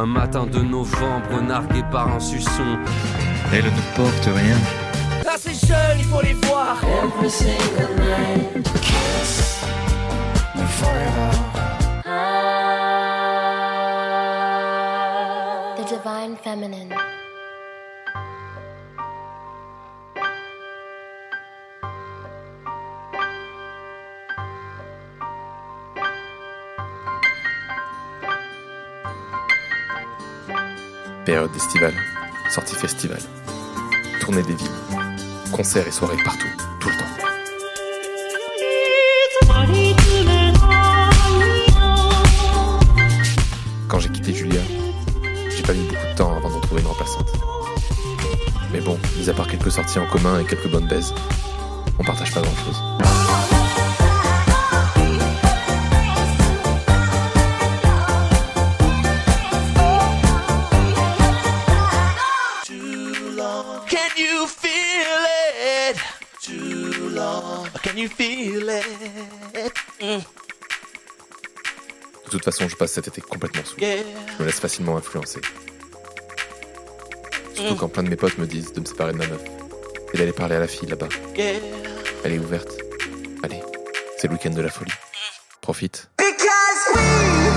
Un matin de novembre, nargué par un suçon. Elle ne porte rien. Là c'est jeune, il faut les voir. Every single night. Kiss me forever. The Divine Feminine. Période estivale, sortie festival, tournée des villes, concerts et soirées partout, tout le temps. Quand j'ai quitté Julia, j'ai pas mis beaucoup de temps avant d'en trouver une remplaçante. Mais bon, mis à part quelques sorties en commun et quelques bonnes baises, on partage pas grand chose. Feel it? Too long. Can you feel it? Mm, De toute façon, je passe cet été complètement sous. yeah. Je me laisse facilement influencer. Surtout quand plein de mes potes me disent de me séparer de ma meuf et d'aller parler à la fille là-bas. Yeah. Elle est ouverte. Allez, c'est le week-end de la folie. Profite. Because we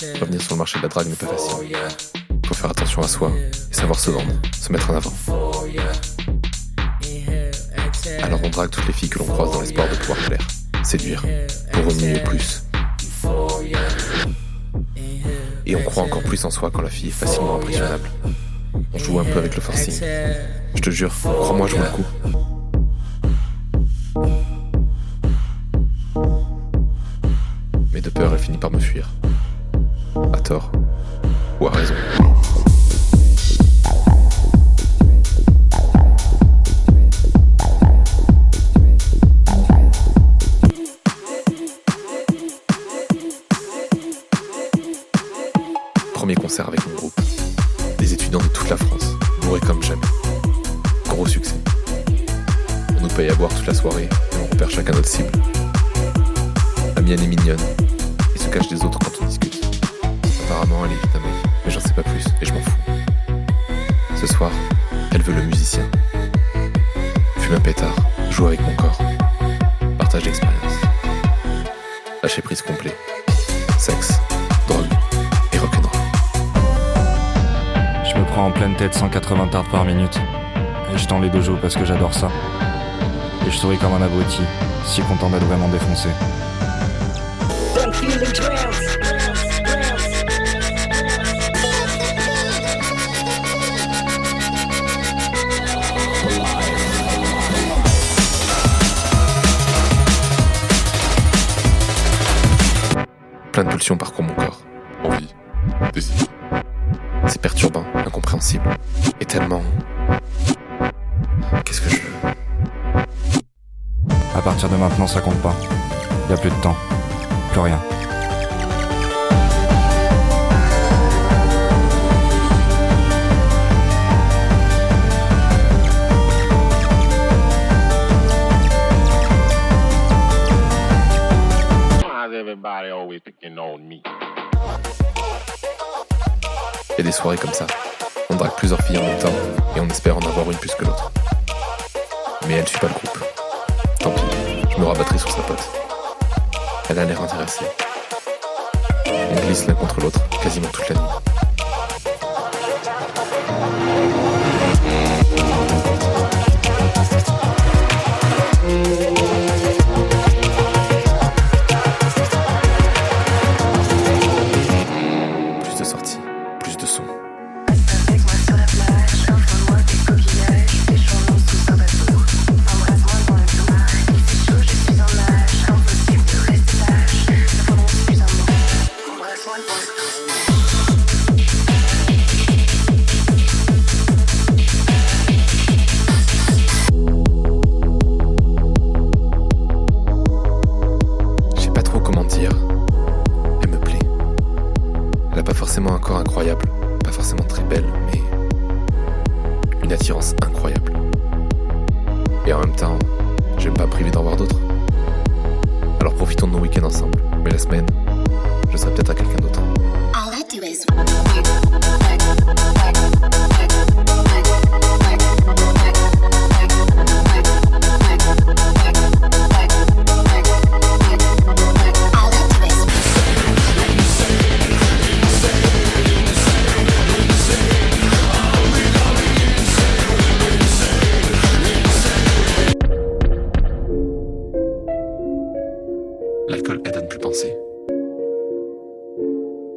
Revenir sur le marché de la drague n'est pas facile. Faut faire attention à soi et savoir se vendre, se mettre en avant. Alors on drague toutes les filles que l'on croise dans l'espoir de pouvoir plaire, séduire, pour remuer plus. Et on croit encore plus en soi quand la fille est facilement impressionnable. On joue un peu avec le forcing. Je te jure, crois-moi, je vous le coup. Ou à raison. Premier concert avec mon groupe. Des étudiants de toute la France, bourrés comme jamais. Gros succès. On nous paye à boire toute la soirée et on repère chacun notre cible. La mienne est mignonne et se cache des autres quand on discute. Apparemment, elle est mais j'en sais pas plus et je m'en fous. Ce soir, elle veut le musicien. Fume un pétard, joue avec mon corps. Partage d'expérience. Lâcher prise complet. Sexe, drogue et rock'n'roll. Je me prends en pleine tête 180 tartes par minute. Et je tends les deux parce que j'adore ça. Et je souris comme un abruti, si content d'être vraiment défoncé. Plein de pulsions mon corps. Envie, désir. C'est perturbant, incompréhensible. Et tellement. Qu'est-ce que je veux? À partir de maintenant, ça compte pas. Y a plus de temps. Plus rien. Everybody always picking on me? Il y a des soirées comme ça. On drague plusieurs filles en même temps et on espère en avoir une plus que l'autre. Mais elle suit pas le groupe. Tant pis, je me rabattrai sur sa pote. Elle a l'air intéressée. On glisse l'un contre l'autre quasiment toute la nuit. Kristusom. incroyable, pas forcément très belle, mais une attirance incroyable. Et en même temps, j'aime pas priver d'en voir d'autres. Alors profitons de nos week-ends ensemble, mais la semaine, je serai peut-être à quelqu'un d'autre.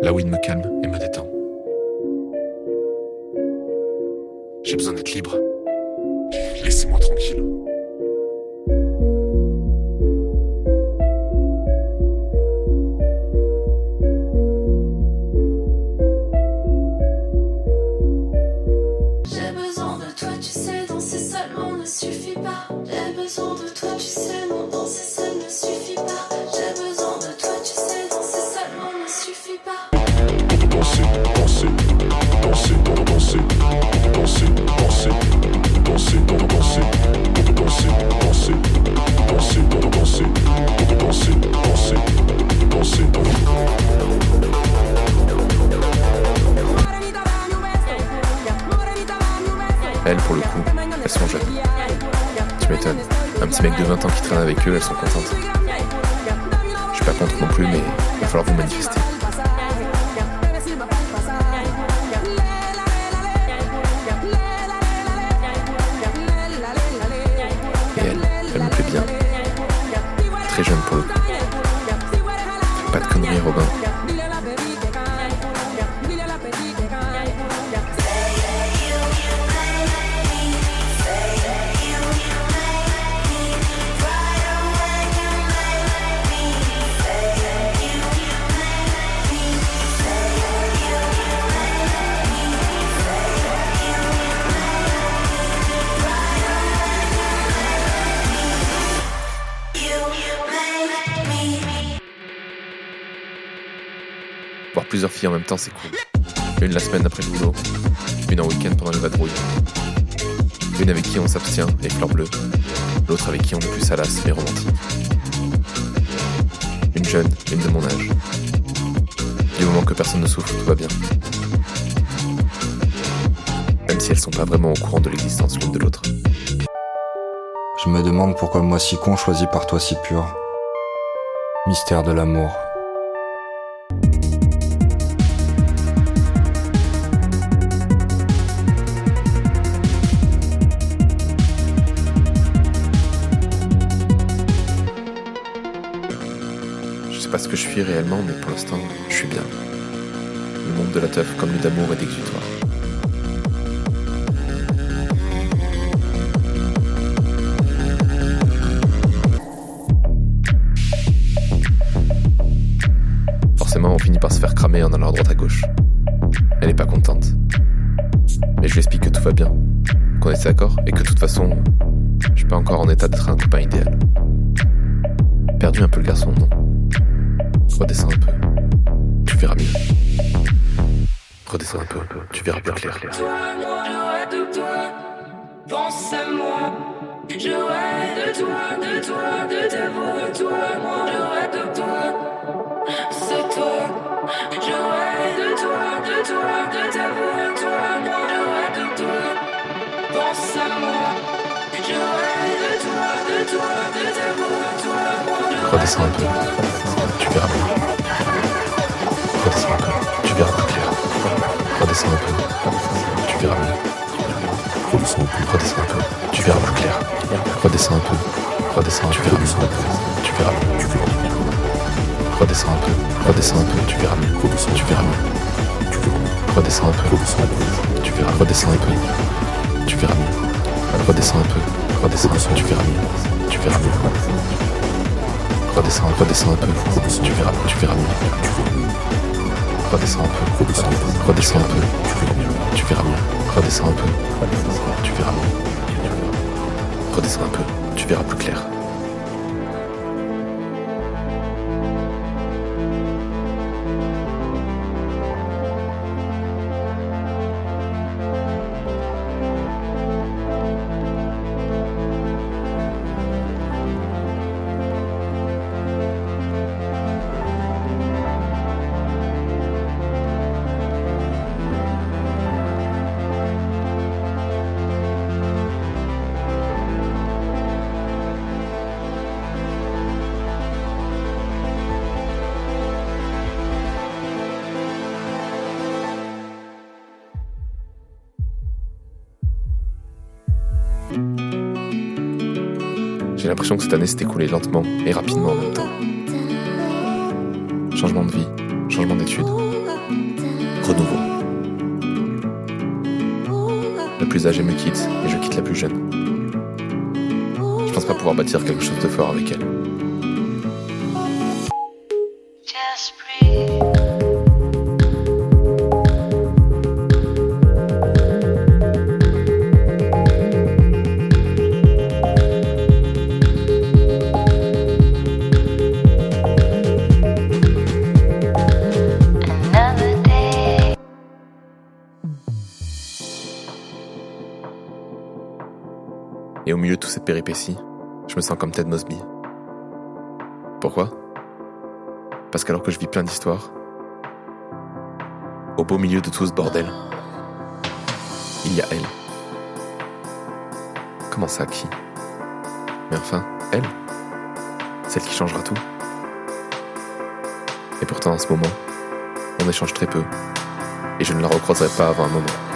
La weed me calme et me détend. J'ai besoin d'être libre. Laissez-moi tranquille. Elles, pour le coup, elles sont jeunes. Tu m'étonnes. Un petit mec de 20 ans qui traîne avec eux, elles sont contentes. Je suis pas contre non plus, mais il va falloir vous manifester. Et elle, elle me plaît bien. Très jeune pour le coup. Pas de conneries, Robin. Plusieurs filles en même temps, c'est cool. Une la semaine après le boulot, une en week-end pendant les vadrouilles. Une avec qui on s'abstient et fleur bleue, l'autre avec qui on est plus salace mais romantique. Une jeune, une de mon âge. Du moment que personne ne souffre, tout va bien. Même si elles sont pas vraiment au courant de l'existence l'une de l'autre. Je me demande pourquoi moi si con choisi par toi si pur. Mystère de l'amour. Sais pas ce que je suis réellement, mais pour l'instant, je suis bien. Le monde de la teuf comme lui d'amour et d'exutoire. Forcément, on finit par se faire cramer en allant à droite à gauche. Elle est pas contente. Mais je lui explique que tout va bien, qu'on est d'accord et que de toute façon, je suis pas encore en état d'être un copain idéal. Perdu un peu le garçon, non? Redescends un peu. Tu verras mieux. Redescends un peu. Tu verras plus clair. Pense à moi. J'aurais de toi, de toi, de ta voix. Toi, moi, j'aurais de toi. C'est toi. J'aurais de toi, de toi, de ta voix. Toi, moi, j'aurais de toi. Pense à moi. Redescends un peu. Tu verras mieux. Redescends un peu. Tu verras plus clair. Redescends un peu. Tu verras mieux. Redescends un peu. Redescends un peu. Tu verras plus clair. Redescends un peu. Redescends. Tu verras mieux. Tu verras mieux. Tu verras mieux. Redescends un peu. Redescends un peu. Tu verras mieux. Tu verras mieux. Redescends un peu. Tu verras. Redescends un peu. Tu verras mieux. Redescends un peu. Redescends un peu. Tu verras mieux. Tu verras mieux. Redescends, redescends un peu. Tu verras, tu verras mieux. Redescends un peu. Redescends un peu. Tu verras mieux. Redescends un peu. Tu verras mieux. Redescends un peu. Tu verras plus clair. J'ai l'impression que cette année s'est écoulée lentement et rapidement en même temps. Changement de vie, changement d'études, renouveau. La plus âgée me quitte et je quitte la plus jeune. Je pense pas pouvoir bâtir quelque chose de fort avec elle. Et au milieu de toute cette péripétie, je me sens comme Ted Mosby. Pourquoi? Parce qu'alors que je vis plein d'histoires, au beau milieu de tout ce bordel, il y a elle. Comment ça, qui? Mais enfin, elle Celle qui changera tout. Et pourtant, en ce moment, on échange très peu, et je ne la recroiserai pas avant un moment.